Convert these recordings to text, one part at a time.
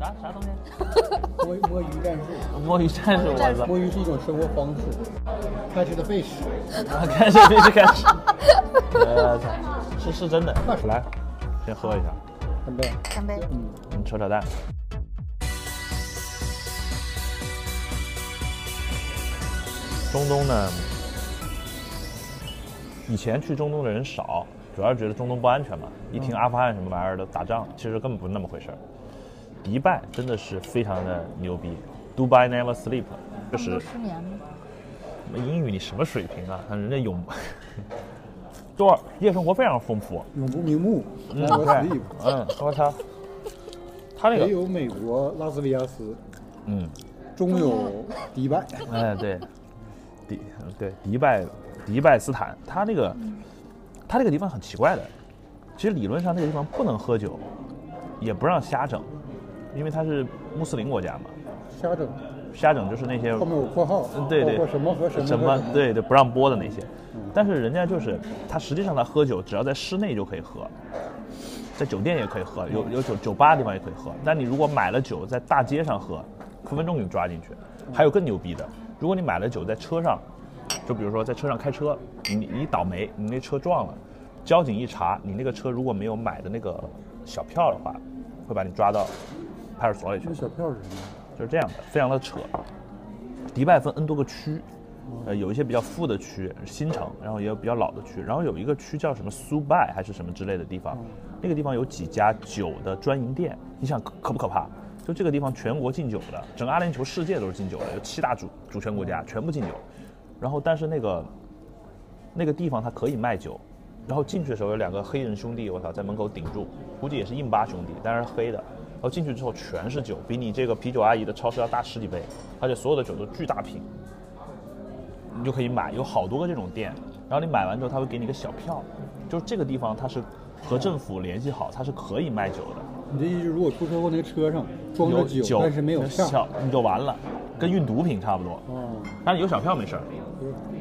啥啥东西？摸摸鱼战术，摸鱼战术，我操！摸鱼是一种生活方式。Catch the fish，啊，开始必须开始。我操，是是真的。来，先喝一下。干杯！干杯！嗯，你，扯扯淡。中东呢，以前去中东的人少，主要是觉得中东不安全嘛。一听阿富汗什么玩意儿的打仗，其实根本不是那么回事儿。迪拜真的是非常的牛逼，Dubai never sleep，就是失眠。吗？英语你什么水平啊？人家永 多少？夜生活非常丰富。永不瞑目。嗯，，Never 对。sleep。，嗯，我操，他那个，北有美国拉斯维加斯，嗯，中有迪拜。哎，对，迪对迪拜迪拜斯坦，他那个他那个地方很奇怪的，其实理论上那个地方不能喝酒，也不让瞎整，因为它是穆斯林国家嘛，瞎整，瞎整就是那些后面有括号，嗯对。对什么和什么什和么。对对不让播的那些，但是人家就是他实际上他喝酒只要在室内就可以喝，在酒店也可以喝，有有酒酒吧的地方也可以喝，但你如果买了酒在大街上喝，分分钟给你抓进去。还有更牛逼的，如果你买了酒在车上，就比如说在车上开车，你你倒霉，你那车撞了，交警一查，你那个车如果没有买的那个小票的话，会把你抓到派出所里去那。小票是什么？就是这样的，非常的扯。迪拜分 N 多个区，呃，有一些比较富的区，新城，然后也有比较老的区，然后有一个区叫什么苏拜还是什么之类的地方，那个地方有几家酒的专营店，你想可可不可怕？就这个地方全国禁酒的，整个阿联酋世界都是禁酒的，有七大主主权国家全部禁酒，然后但是那个那个地方它可以卖酒，然后进去的时候有两个黑人兄弟，我操，在门口顶住，估计也是印巴兄弟，但是黑的。然后进去之后全是酒，比你这个啤酒阿姨的超市要大十几倍，而且所有的酒都巨大瓶，你就可以买，有好多个这种店。然后你买完之后，他会给你个小票，就是这个地方它是和政府联系好，它是可以卖酒的。你这意思，如果出车祸那个车上装着有酒，但是没有票，你就完了，跟运毒品差不多。哦，但是有小票没事儿。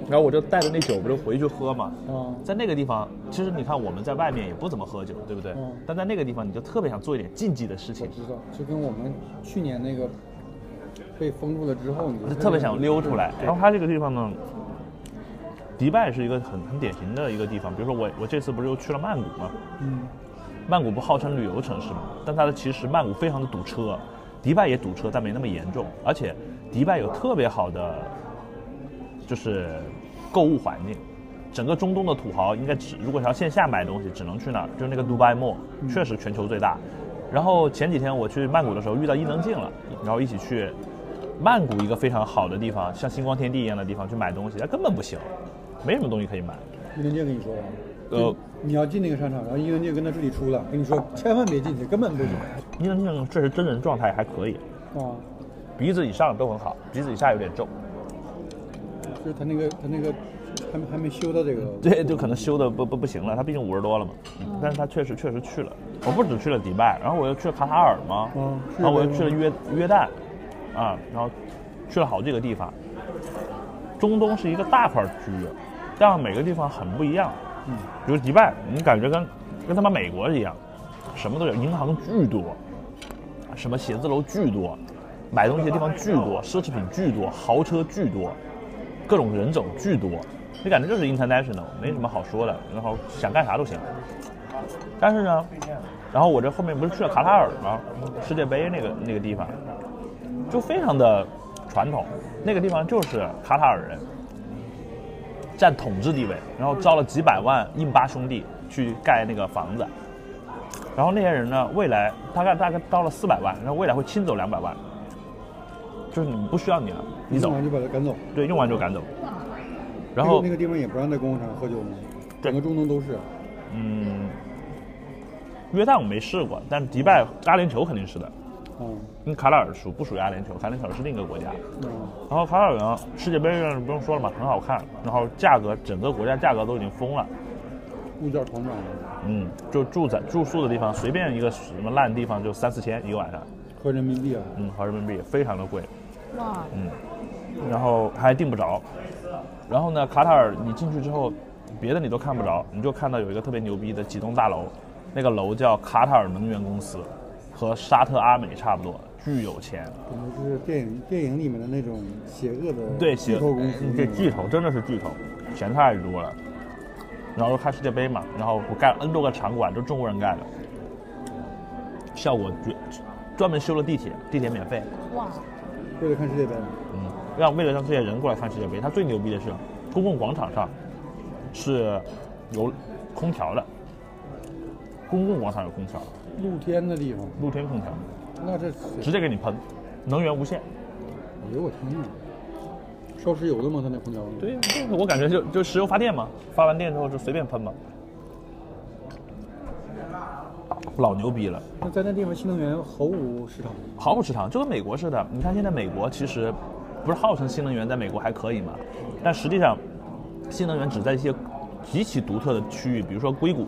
然后我就带着那酒不就回去喝嘛。嗯在那个地方，其实你看我们在外面也不怎么喝酒，对不对？嗯但在那个地方，你就特别想做一点禁忌的事情，知道，就跟我们去年那个被封住了之后，你就就特别想溜出来。然后它这个地方呢，迪拜是一个很很典型的一个地方。比如说我我这次不是又去了曼谷吗？嗯，曼谷不号称旅游城市嘛，但它的其实曼谷非常的堵车，迪拜也堵车，但没那么严重。而且迪拜有特别好的就是购物环境，整个中东的土豪应该只如果想要线下买东西，只能去那儿，就是那个 Dubai Mall，确实全球最大。然后前几天我去曼谷的时候遇到伊能静了，然后一起去曼谷一个非常好的地方，像星光天地一样的地方去买东西，它根本不行，没什么东西可以买。伊能静跟你说了，呃就你要进那个商场，然后伊能静跟他助理出了，跟你说千万别进去，根本不行。伊能静确实真人状态还可以，啊，鼻子以上都很好，鼻子以下有点皱。就是他那个他那个还没还没修到这个，对，就可能修的不不不行了，他毕竟五十多了嘛，但是他确实确实去了。我不只去了迪拜，然后我又去了卡塔尔嘛，嗯然后我又去了约约旦，啊，然后去了好几个地方。中东是一个大块区域，但每个地方很不一样。嗯，比如迪拜，你感觉跟跟他妈美国一样，什么都有，银行巨多，什么写字楼巨多，买东西的地方巨多，奢侈品巨多，豪车巨多，各种人种巨多，你感觉就是 international，没什么好说的，然后想干啥都行。但是呢，然后我这后面不是去了卡塔尔吗？世界杯那个那个地方，就非常的传统，那个地方就是卡塔尔人占统治地位，然后招了几百万印巴兄弟去盖那个房子，然后那些人呢，未来大概大概到了四百万，然后未来会清走两百万，就是你不需要你了，你走用，完就把他赶走。对，用完就赶走。然后那个那个地方也不让在公共场合喝酒吗？整个中东都是。嗯，约旦我没试过，但迪拜、阿联酋肯定是的。嗯因为卡塔尔属不属于阿联酋？卡联酋是另一个国家。嗯，然后卡塔尔呢，世界杯上不用说了嘛，很好看。然后价格，整个国家价格都已经疯了。物价狂涨，嗯，就住在住宿的地方，随便一个什么烂地方就三四千一个晚上。合人民币啊，嗯，合人民币非常的贵。哇，嗯然后还订不着。然后呢，卡塔尔你进去之后，别的你都看不着，你就看到有一个特别牛逼的几栋大楼，那个楼叫卡塔尔能源公司，和沙特阿美差不多，巨有钱。可能就是电影电影里面的那种邪恶的对，巨头公司，这巨头真的是巨头，钱太多了。然后看世界杯嘛，然后我盖了 N 多个场馆，都中国人盖的，效果绝，专门修了地铁，地铁免费，哇，为了看世界杯。嗯，让为了让这些人过来看世界杯，他最牛逼的是，公共广场上是有空调的，公共广场有空调，露天的地方，露天空调，那这直接给你喷，能源无限。哎呦我天呐，烧石油的吗？他那空调？对，就是我感觉就就石油发电嘛，发完电之后就随便喷嘛，老牛逼了。那在那地方新能源毫无市场。毫无市场，就跟美国似的。你看现在美国其实不是号称新能源在美国还可以嘛，但实际上新能源只在一些极其独特的区域，比如说硅谷，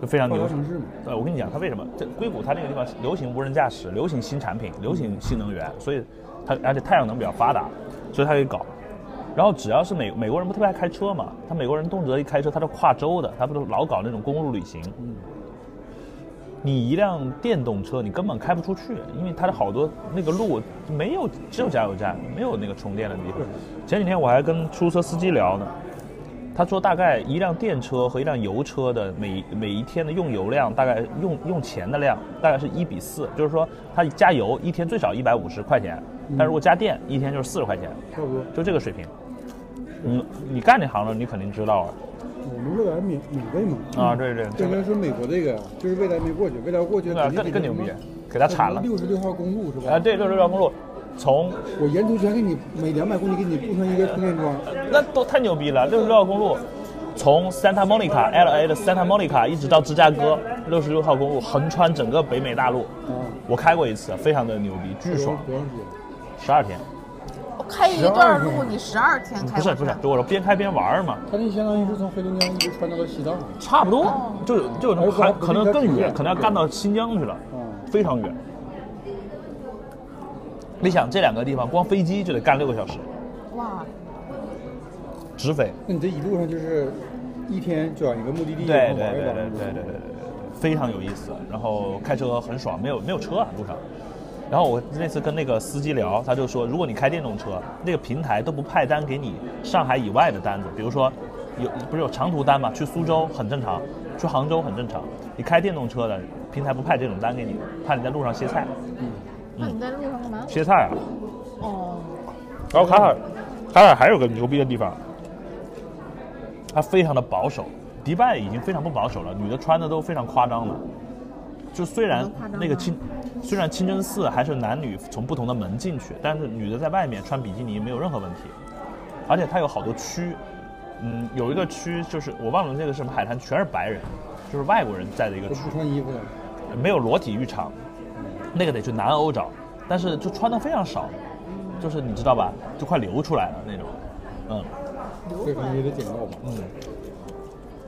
就非常牛达城市嘛。对，我跟你讲，它为什么？这硅谷它那个地方流行无人驾驶，流行新产品，流行新能源，所以它而且太阳能比较发达，所以它可以搞。然后只要是美美国人不特别爱开车嘛，他美国人动辄一开车，他都跨州的，他不都老搞那种公路旅行。你一辆电动车，你根本开不出去，因为它的好多那个路没有，只有加油站，没有那个充电的地方。前几天我还跟出租车司机聊呢，他说大概一辆电车和一辆油车的每每一天的用油量，大概用用钱的量大概是一比四，就是说他加油一天最少一百五十块钱，但如果加电一天就是四十块钱，差不多。就这个水平。嗯你干这行的，你肯定知道啊。我们未来免免费嘛。啊，对对，这边是美国这个就是未来没过去，未来过去那更更牛逼，给他铲了。六十六号公路是吧？啊，对，六十六号公路，从我沿途全给你每两百公里给你布上一个充电桩。那都太牛逼了！六十六号公路，从 Santa Monica L A 的 Santa Monica 一直到芝加哥，六十六号公路横穿整个北美大陆。嗯，我开过一次，非常的牛逼，巨爽，多长时间？十二天。我开一段路你十二天开不是不是，就我说边开边玩嘛。它就相当于是从黑龙江一直穿到了西藏。差不多，就就还可能更远，可能要干到新疆去了，嗯，非常远。你想这两个地方，光飞机就得干六个小时，哇，直飞。那你这一路上就是一天转一个目的地，对对。对对对对对，非常有意思。然后开车很爽，没有没有车啊路上。然后我那次跟那个司机聊，他就说，如果你开电动车，那个平台都不派单给你上海以外的单子，比如说有不是有长途单嘛，去苏州很正常，去杭州很正常。你开电动车的平台不派这种单给你，怕你在路上歇菜，嗯那你在路上干嘛？歇菜啊。哦，然后卡尔，卡尔还有个牛逼的地方，它非常的保守。迪拜已经非常不保守了，女的穿的都非常夸张了。就虽然那个清，虽然清真寺还是男女从不同的门进去，但是女的在外面穿比基尼没有任何问题。而且它有好多区，嗯，有一个区就是我忘了那个是什么海滩，全是白人，就是外国人在的一个区不，穿衣服的。没有裸体浴场，那个得去南欧找，但是就穿的非常少，就是你知道吧，就快流出来了那种，嗯这可能也得剪掉吧。嗯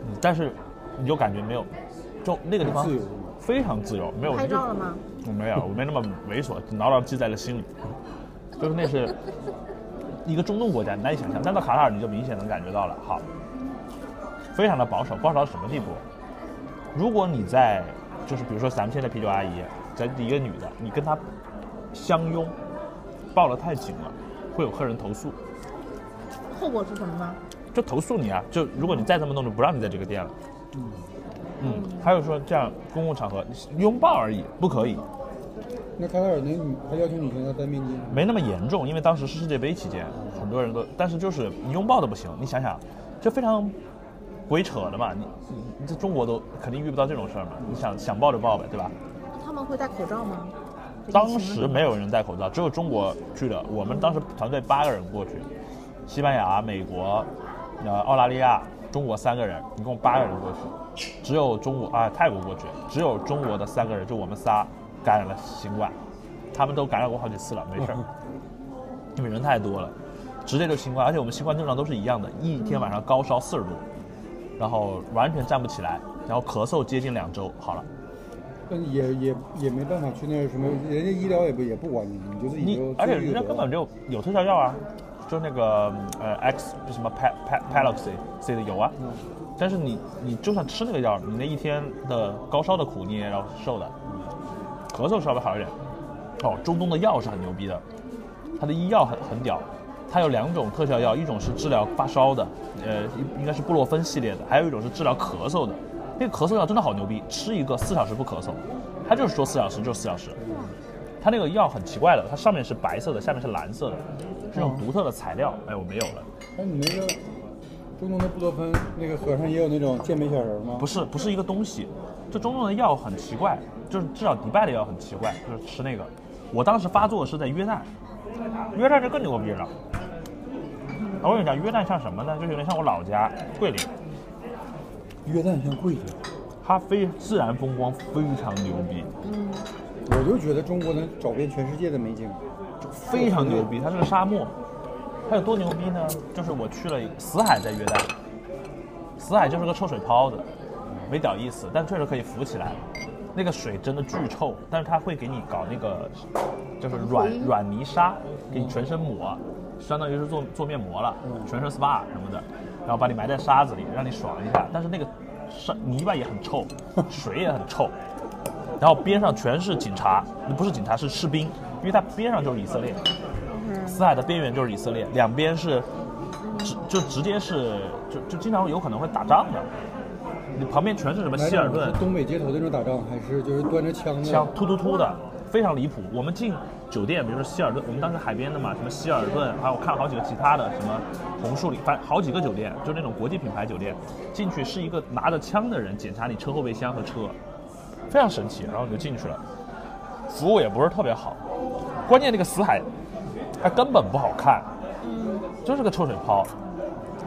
嗯，但是你就感觉没有，就那个地方非常自由，没有拍照了吗？我没有，我没那么猥琐，牢牢记在了心里。就是那是一个中东国家，你难以想象，但到卡塔尔你就明显能感觉到了。好，非常的保守，保守到什么地步？如果你在，就是比如说咱们现在啤酒阿姨，在一个女的，你跟她相拥，抱得太紧了，会有客人投诉，后果是什么呢？就投诉你啊！就如果你再这么弄，就不让你在这个店了。嗯，还有说这样公共场合拥抱而已，不可以。那卡塔尔那女还要求女生要戴面巾，没那么严重，因为当时是世界杯期间，很多人都，但是就是你拥抱都不行。你想想，这非常鬼扯的嘛！你你你在中国都肯定遇不到这种事儿嘛。你想想抱就抱呗，对吧？他们会戴口罩吗？当时没有人戴口罩，只有中国去的。我们当时团队八个人过去，西班牙、美国、呃澳大利亚、中国三个人，一共八个人过去，只有中国啊泰国过去，只有中国的三个人，就我们仨感染了新冠，他们都感染过好几次了，没事儿，因为人太多了，直接就新冠，而且我们新冠症状都是一样的，一天晚上高烧四十度，然后完全站不起来，然后咳嗽接近两周，好了。但也也也没办法去那什么，人家医疗也不也不管你，你就自己就你而且人家根本就有特效药啊，就那个呃 X 就什么 Pa Pa Paloxy C 的有啊，嗯但是你你就算吃那个药，你那一天的高烧的苦你也要受的，咳嗽稍微好一点。哦，中东的药是很牛逼的，它的医药很很屌，它有两种特效药，一种是治疗发烧的，呃，应应该是布洛芬系列的，还有一种是治疗咳嗽的。那个咳嗽药真的好牛逼，吃一个四小时不咳嗽，它就是说四小时就是四小时。它那个药很奇怪的，它上面是白色的，下面是蓝色的，这种独特的材料，哎，我没有了。哎，你那个中东的布洛芬那个盒上也有那种健美小人吗？不是，不是一个东西。这中东的药很奇怪，就是至少迪拜的药很奇怪，就是吃那个。我当时发作是在约旦，约旦就更牛逼了。我跟你讲，约旦像什么呢？就有点像我老家桂林，约旦像桂林，它非自然风光非常牛逼，我就觉得中国能找遍全世界的美景。非常牛逼。它是个沙漠，它有多牛逼呢？就是我去了死海，在约旦，死海就是个臭水泡子，没屌意思，但确实可以浮起来。那个水真的巨臭，但是它会给你搞那个，就是软软泥沙，给你全身抹，相当于是做做面膜了，全身 SPA 什么的，然后把你埋在沙子里，让你爽一下。但是那个沙泥巴也很臭，水也很臭，然后边上全是警察，不是警察是士兵，因为它边上就是以色列，死海的边缘就是以色列，两边是直就直接是就就经常有可能会打仗的，你旁边全是什么希尔顿。东北街头那种打仗，还是就是端着枪的？枪突突突的，非常离谱。我们进酒店，比如说希尔顿，我们当时海边的嘛，什么希尔顿，还有我看了好几个其他的，什么红树林，反正好几个酒店，就那种国际品牌酒店。进去是一个拿着枪的人检查你车后备箱和车，非常神奇。然后你就进去了，服务也不是特别好，关键那个死海，它根本不好看，就是个臭水泡。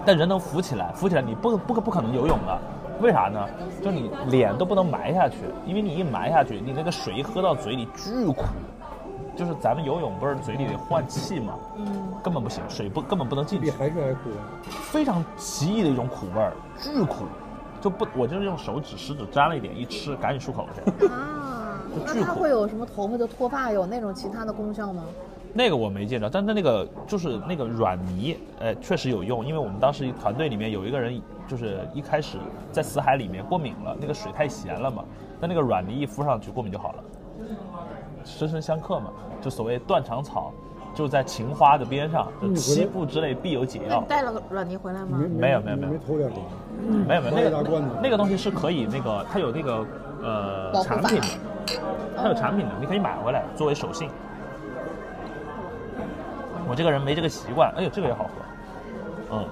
但人能浮起来，浮起来你不不不可能游泳的，为啥呢？就你脸都不能埋下去，因为你一埋下去，你那个水一喝到嘴里巨苦，就是咱们游泳不是嘴里得换气嘛，根本不行，水不根本不能进去，比海水还苦。非常奇异的一种苦味儿，巨苦，就不我就是用手指食指沾了一点，一吃赶紧漱口去。啊，那它会有什么头发的脱发有那种其他的功效吗？那个我没见着，但是那个就是那个软泥，呃，确实有用，因为我们当时团队里面有一个人，就是一开始在死海里面过敏了，那个水太咸了嘛，但那个软泥一敷上去，过敏就好了，深深相克嘛，就所谓断肠草，就在秦花的边上，七步之内必有解药你。带了个软泥回来吗？没有没有没有没偷没有没有，那个那个东西是可以那个，它有那个呃产品的，它有产品的，你可以买回来作为手信。我这个人没这个习惯，哎呦，这个也好喝，嗯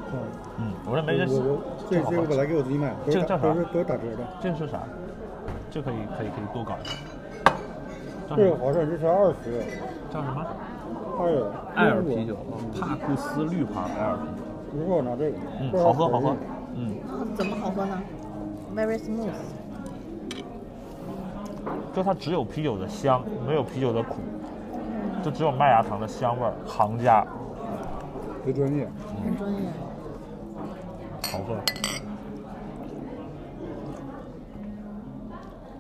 嗯，我这没这习我我这这好喝这个本来给我自己买，这个叫啥打都是都是打折的。这个是啥？这可以可以可以多搞一下。这？个好像这是二十，叫什么？二十。艾尔啤酒，帕库斯绿牌艾尔啤酒。一会儿我拿这个。嗯，好喝好喝。嗯，怎么好喝呢？Very smooth。就它只有啤酒的香，没有啤酒的苦，就只有麦芽糖的香味儿，行家，别专业。很专业。好喝。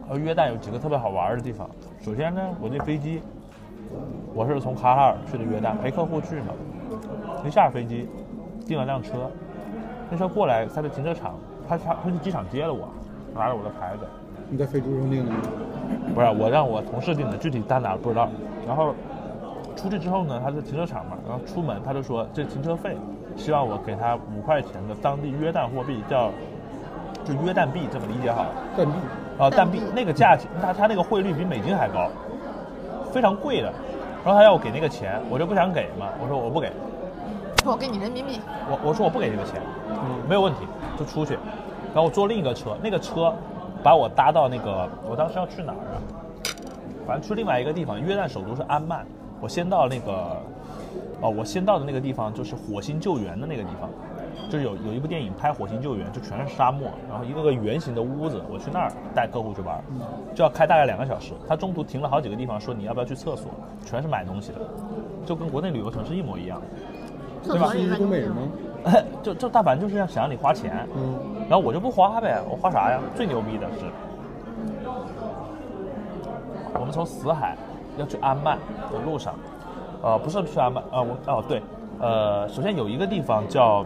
而约旦有几个特别好玩的地方。首先呢，我那飞机，我是从卡塔尔去的约旦，陪客户去嘛。一下飞机，订了辆车，那车过来，他在停车场，他他他去机场接了我，拿着我的牌子，你在飞猪上订的吗？不是我让我同事订的，具体在哪儿不知道。然后出去之后呢，他在停车场嘛，然后出门他就说这停车费，希望我给他五块钱的当地约旦货币，叫就约旦币，这么理解好了。蛋币。啊，蛋币那个价钱，他他那个汇率比美金还高，非常贵的。然后他要我给那个钱，我就不想给嘛，我说我不给，我给你人民币。我我说我不给这个钱，没有问题，就出去。然后我坐另一个车，那个车把我搭到那个，我当时要去哪儿啊？反正去另外一个地方，约旦首都是安曼。我先到那个，哦，我先到的那个地方就是火星救援的那个地方，就是有有一部电影拍火星救援，就全是沙漠，然后一个个圆形的屋子，我去那儿带客户去玩，就要开大概两个小时。他中途停了好几个地方，说你要不要去厕所，全是买东西的，就跟国内旅游城市一模一样。厕所里是面东北人吗？就就大凡就是要想让你花钱，嗯。然后我就不花呗，我花啥呀？最牛逼的是，我们从死海要去安曼的路上，呃，不是去安曼，呃，我哦对，呃，首先有一个地方叫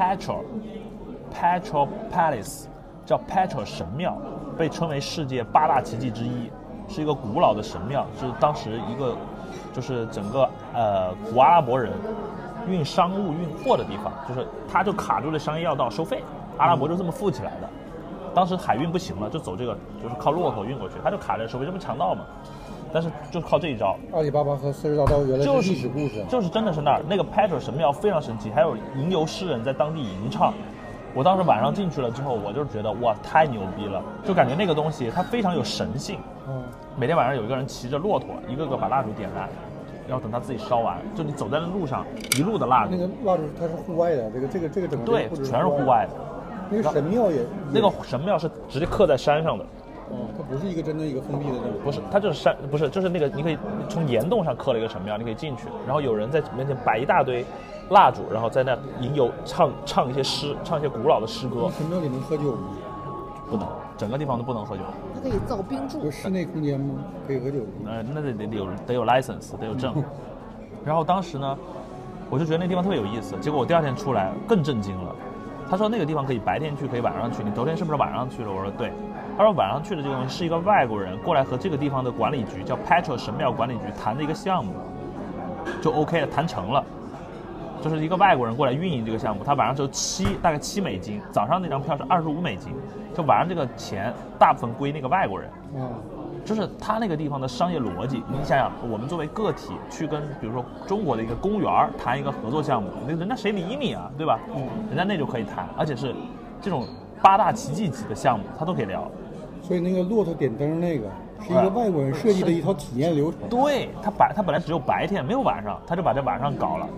Petrol Petrol Palace，叫 Petrol 神庙，被称为世界八大奇迹之一。是一个古老的神庙，是当时一个就是整个呃古阿拉伯人运商务运货的地方，就是它就卡住了商业要道收费，阿拉伯就这么富起来的。当时海运不行了，就走这个就是靠骆驼运过去，它就卡在收费，这不强盗嘛？但是就靠这一招，阿里巴巴和四十大盗原来就是是历史故事，就是真的是那儿那个 Petra 神庙非常神奇，还有吟游诗人在当地吟唱。我当时晚上进去了之后，我就觉得哇，太牛逼了，就感觉那个东西它非常有神性。嗯，每天晚上有一个人骑着骆驼，一个个把蜡烛点燃，然后等他自己烧完，就你走在那路上，一路的蜡烛那，个蜡烛它是户外的，这个这个这个整个对，全是户外的。那个神庙也那个神庙是直接刻在山上的，哦，它不是一个真的一个封闭的那种，不是，它就是山，不是，就是那个，你可以从岩洞上刻了一个神庙，你可以进去，然后有人在面前摆一大堆蜡烛，然后在那吟游唱唱一些诗，唱一些古老的诗歌那，神庙里能喝酒吗？不能，整个地方都不能喝酒，它可以造冰柱有。室内空间吗？可以喝酒吗？呃，那得得得有得有 license，得有证。然后当时呢，我就觉得那地方特别有意思，结果我第二天出来更震惊了。他说那个地方可以白天去，可以晚上去。你昨天是不是晚上去了？我说对。他说晚上去的这个东西是一个外国人过来和这个地方的管理局叫 Petra 神庙管理局谈的一个项目，就 OK 了，谈成了。就是一个外国人过来运营这个项目，他晚上只有七大概七美金，早上那张票是二十五美金，就晚上这个钱大部分归那个外国人。就是他那个地方的商业逻辑，你想想，我们作为个体去跟比如说中国的一个公园谈一个合作项目，那人家谁理你啊，对吧？嗯，人家那就可以谈，而且是这种八大奇迹级的项目，他都可以聊。所以那个骆驼点灯那个是一个外国人设计的一套体验流程。对他白，他本来只有白天没有晚上，他就把这晚上搞了。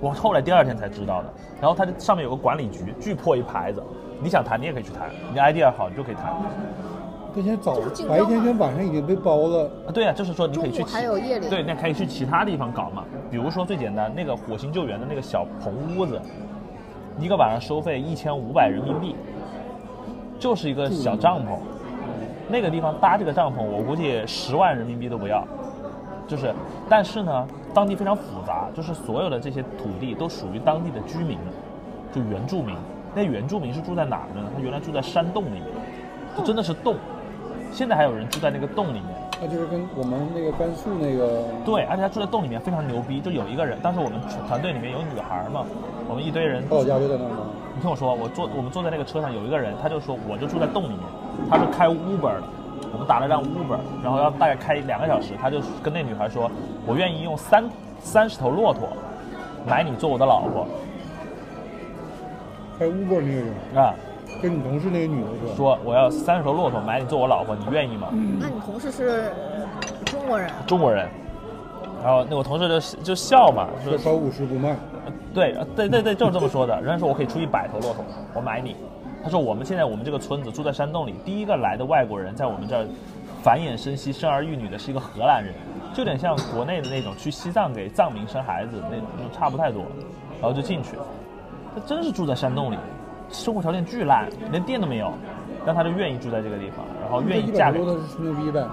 我后来第二天才知道的。然后他这上面有个管理局，巨破一牌子，你想谈你也可以去谈，你 idea 好你就可以谈。那现在早白天跟晚上已经被包了，啊，对啊，就是说你可以去还有夜里对，那可以去其他地方搞嘛。比如说最简单，那个火星救援的那个小棚屋子，一个晚上收费一千五百人民币，就是一个小帐篷。那个地方搭这个帐篷，我估计十万人民币都不要。就是，但是呢，当地非常复杂，就是所有的这些土地都属于当地的居民，就原住民。那原住民是住在哪儿呢？他原来住在山洞里面，就真的是洞。现在还有人住在那个洞里面。那就是跟我们那个甘肃那个对，而且他住在洞里面非常牛逼，就有一个人，当时我们团队里面有女孩嘛，我们一堆人，他老家就在那儿吗？你听我说，我坐我们坐在那个车上，有一个人，他就说我就住在洞里面，他是开 Uber 的，我们打了辆 Uber，然后要大概开两个小时，他就跟那女孩说，我愿意用三三十头骆驼买你做我的老婆开 Uber 那个人啊，跟你同事那个女的说？说我要三十头骆驼买你做我老婆，你愿意吗？那你同事是中国人？中国人，然后那我同事就就笑嘛，说说少五十不卖，对，呃对对对，就是这么说的。人家说我可以出一百头骆驼，我买你。他说我们现在我们这个村子住在山洞里，第一个来的外国人在我们这儿繁衍生息、生儿育女的是一个荷兰人，就有点像国内的那种去西藏给藏民生孩子那种，就差不太多。然后就进去，他真是住在山洞里，生活条件巨烂，连电都没有，但他就愿意住在这个地方，然后愿意嫁给百多的是吹牛逼呗。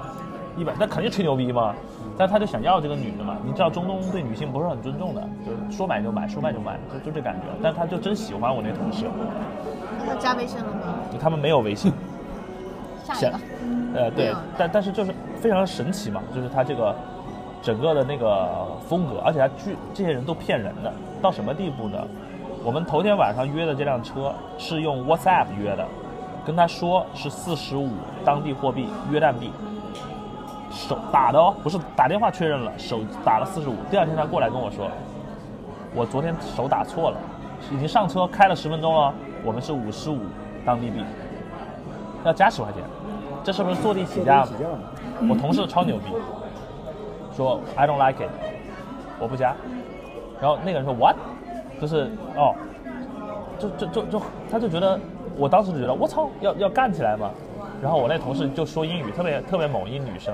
一百，那肯定吹牛逼嘛。但他就想要这个女的嘛，你知道中东对女性不是很尊重的，就是说买就买，说卖就卖，就就这感觉。但他就真喜欢我那同事，那他加微信了吗？他们没有微信，下一个，呃，对，但但是就是非常神奇嘛，就是他这个整个的那个风格，而且他据这些人都骗人的，到什么地步呢？我们头天晚上约的这辆车是用 WhatsApp 约的，跟他说是四十五当地货币约旦币，手打的哦，不是打电话确认了，手打了四十五。第二天他过来跟我说，我昨天手打错了，已经上车开了十分钟了，我们是五十五当地币，要加十块钱，这是不是坐地起价？我同事超牛逼，说 I don't like it，我不加。然后那个人说 What？就是哦，就就就就他就觉得，我当时就觉得我操，要要干起来嘛。然后我那同事就说英语，特别特别猛一女生，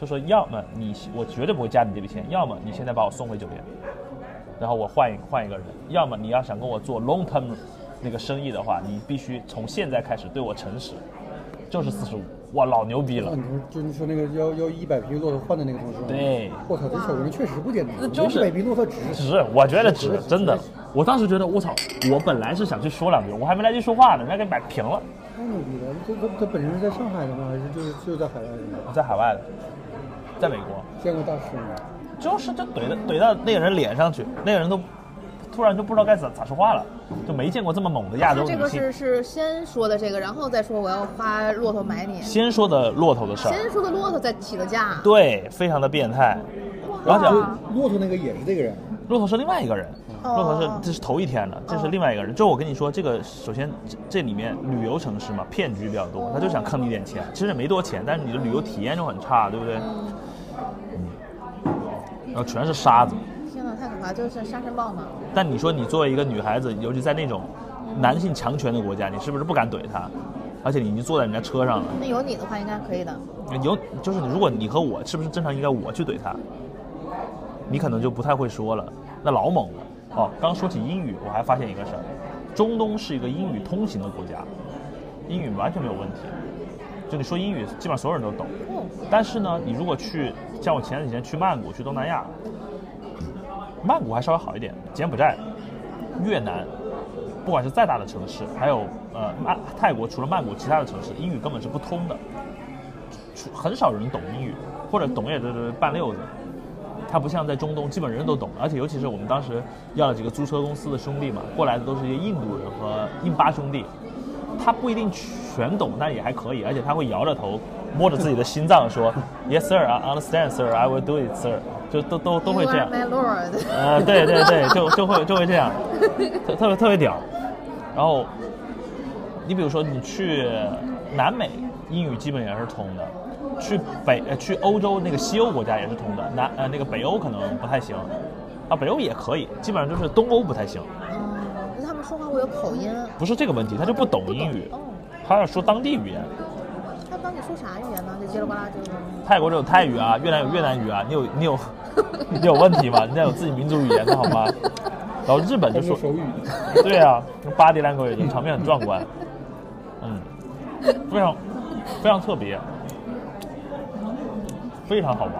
就说要么你我绝对不会加你这笔钱，要么你现在把我送回酒店，然后我换一换一个人，要么你要想跟我做 long term 那个生意的话，你必须从现在开始对我诚实，就是四十五。哇，老牛逼了啊，。你就你说那个要要一百匹骆驼换的那个同事？对我操，这小姑娘确实不简单。那就是一百匹骆驼值。值，我觉得值值，真的。我当时觉得，我操！我本来是想去说两句，我还没来及说话呢，人家给摆平了。太牛逼了！这他他本身是在上海的吗？还是就是就在海外的？我在海外的，在美国，见过大师吗？就是就怼的怼到那个人脸上去，那个人都突然就不知道该咋咋说话了，就没见过这么猛的亚洲他这个。是是先说的这个，然后再说我要花骆驼买你，先说的骆驼的事儿，先说的骆驼再起的价。对，非常的变态。然后哇讲骆驼那个也是这个人。骆驼是另外一个人，哦骆驼是这是头一天的，这是另外一个人。就我跟你说，这个首先这这里面旅游城市嘛，骗局比较多，他就想坑你点钱，其实没多钱，但是你的旅游体验就很差，对不对？嗯，然后全是沙子。天哪，太可怕！就是沙尘暴嘛。但你说你作为一个女孩子，尤其在那种男性强权的国家，你是不是不敢怼他？而且你已经坐在人家车上了，那有你的话应该可以的。有就是如果你和我，是不是正常应该我去怼他？你可能就不太会说了，那老猛了。哦，刚说起英语，我还发现一个事儿，中东是一个英语通行的国家，英语完全没有问题。就你说英语，基本上所有人都懂。哦，但是呢，你如果去像我前几天去曼谷，去东南亚，曼谷还稍微好一点，柬埔寨、越南，不管是再大的城市，还有呃曼泰国，除了曼谷，其他的城市英语根本是不通的，很少人懂英语，或者懂也就是半溜子。它不像在中东，基本人人都懂，而且尤其是我们当时要了几个租车公司的兄弟嘛，过来的都是一些印度人和印巴兄弟，他不一定全懂，但也还可以，而且他会摇着头，摸着自己的心脏说，Yes sir, I understand sir, I will do it sir，就都都都会这样。My lord。呃，对对对，就就会就会这样，特特别特别屌。然后，你比如说你去南美，英语基本也是通的；去北呃去欧洲那个西欧国家也是通的，南呃那个北欧可能不太行，啊北欧也可以，基本上就是东欧不太行。说话会有口音。不是这个问题，他就不懂英语哦，他要说当地语言。他当你说啥语言呢？就叽里呱啦就是。泰国就有泰语啊，越南有越南语啊，你有你有 你有问题吗？人家有自己民族语言的好吗？然后日本就说手语。对啊，body language 场面很壮观，嗯，非常非常特别，非常好玩。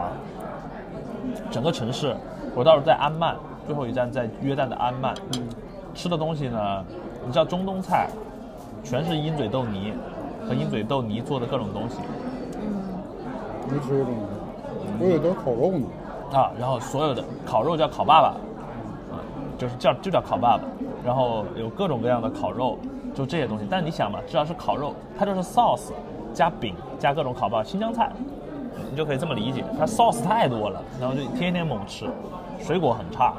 整个城市，我到时候在安曼，最后一站在约旦的安曼，吃的东西呢，你知道中东菜，全是鹰嘴豆泥和鹰嘴豆泥做的各种东西嗯没吃过东西，我以为都是烤肉呢。啊，然后所有的烤肉叫烤爸爸，啊，就是叫就叫烤爸爸，然后有各种各样的烤肉，就这些东西。但你想嘛，只要是烤肉，它就是 sauce 加饼加各种烤爸新疆菜，你就可以这么理解。它 sauce 太多了，然后就天天猛吃，水果很差，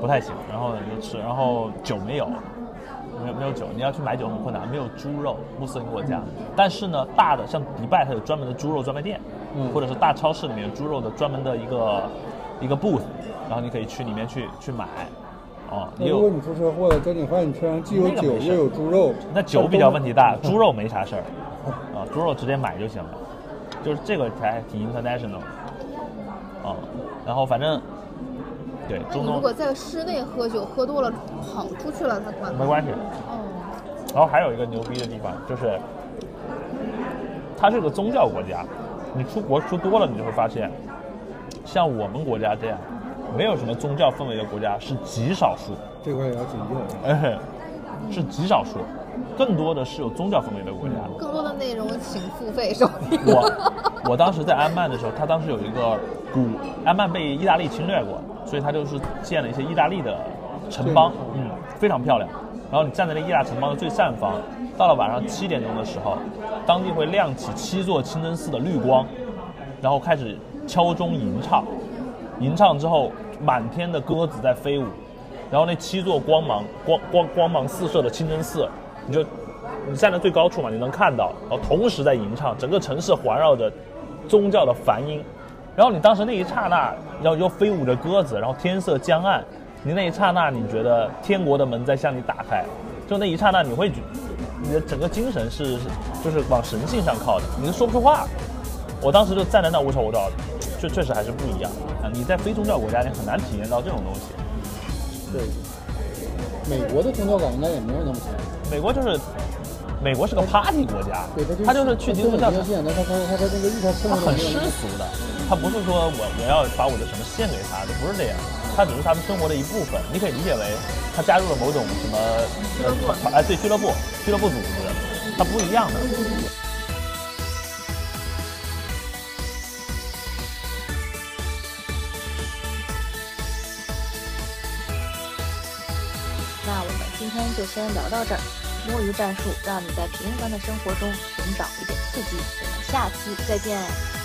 不太行。然后呢就吃，然后酒没有，没有没有酒，你要去买酒很困难，没有猪肉，穆斯林国家。但是呢，大的像迪拜，它有专门的猪肉专卖店，嗯或者是大超市里面有猪肉的专门的一个一个 booth，然后你可以去里面去去买。哦，如果你出车祸了，交警发现你车上既有酒又有猪肉，那酒比较问题大，猪肉没啥事儿，啊，猪肉直接买就行了，就是这个才挺 international，啊，然后反正对如果在室内喝酒，喝多了跑出去了，他管？没关系，哦，然后还有一个牛逼的地方就是，它是个宗教国家，你出国出多了，你就会发现，像我们国家这样，没有什么宗教氛围的国家是极少数，这块也要紧救。哎，是极少数，更多的是有宗教氛围的国家。更多的内容请付费收听。我我当时在安曼的时候，他当时有一个古安曼被意大利侵略过，所以他就是建了一些意大利的城邦，嗯，非常漂亮。然后你站在那意大城邦的最上方，到了晚上七点钟的时候，当地会亮起七座清真寺的绿光，然后开始敲钟吟唱，吟唱之后，满天的鸽子在飞舞，然后那七座光芒光光光芒四射的清真寺，你就你站在最高处嘛，你能看到，然后同时在吟唱，整个城市环绕着宗教的梵音，然后你当时那一刹那，然后又飞舞着鸽子，然后天色将暗，你那一刹那，你觉得天国的门在向你打开，就那一刹那，你会觉你的整个精神是就是往神性上靠的，你都说不出话。我当时就站在那，我操，我操，确确实还是不一样啊！你在非宗教国家，你很难体验到这种东西。对，美国的宗教感应该也没有那么强。美国就是美国是个 party 国家对，他就，是去基督教，他他他他个日常生他很世俗的，他不是说我我要把我的什么献给他的，不是这样，他只是他们生活的一部分。你可以理解为他加入了某种什么呃团哎对俱乐部俱乐部组织，他不一样的。就先聊到这儿。摸鱼战术，让你在平凡的生活中寻找一点刺激。我们下期再见。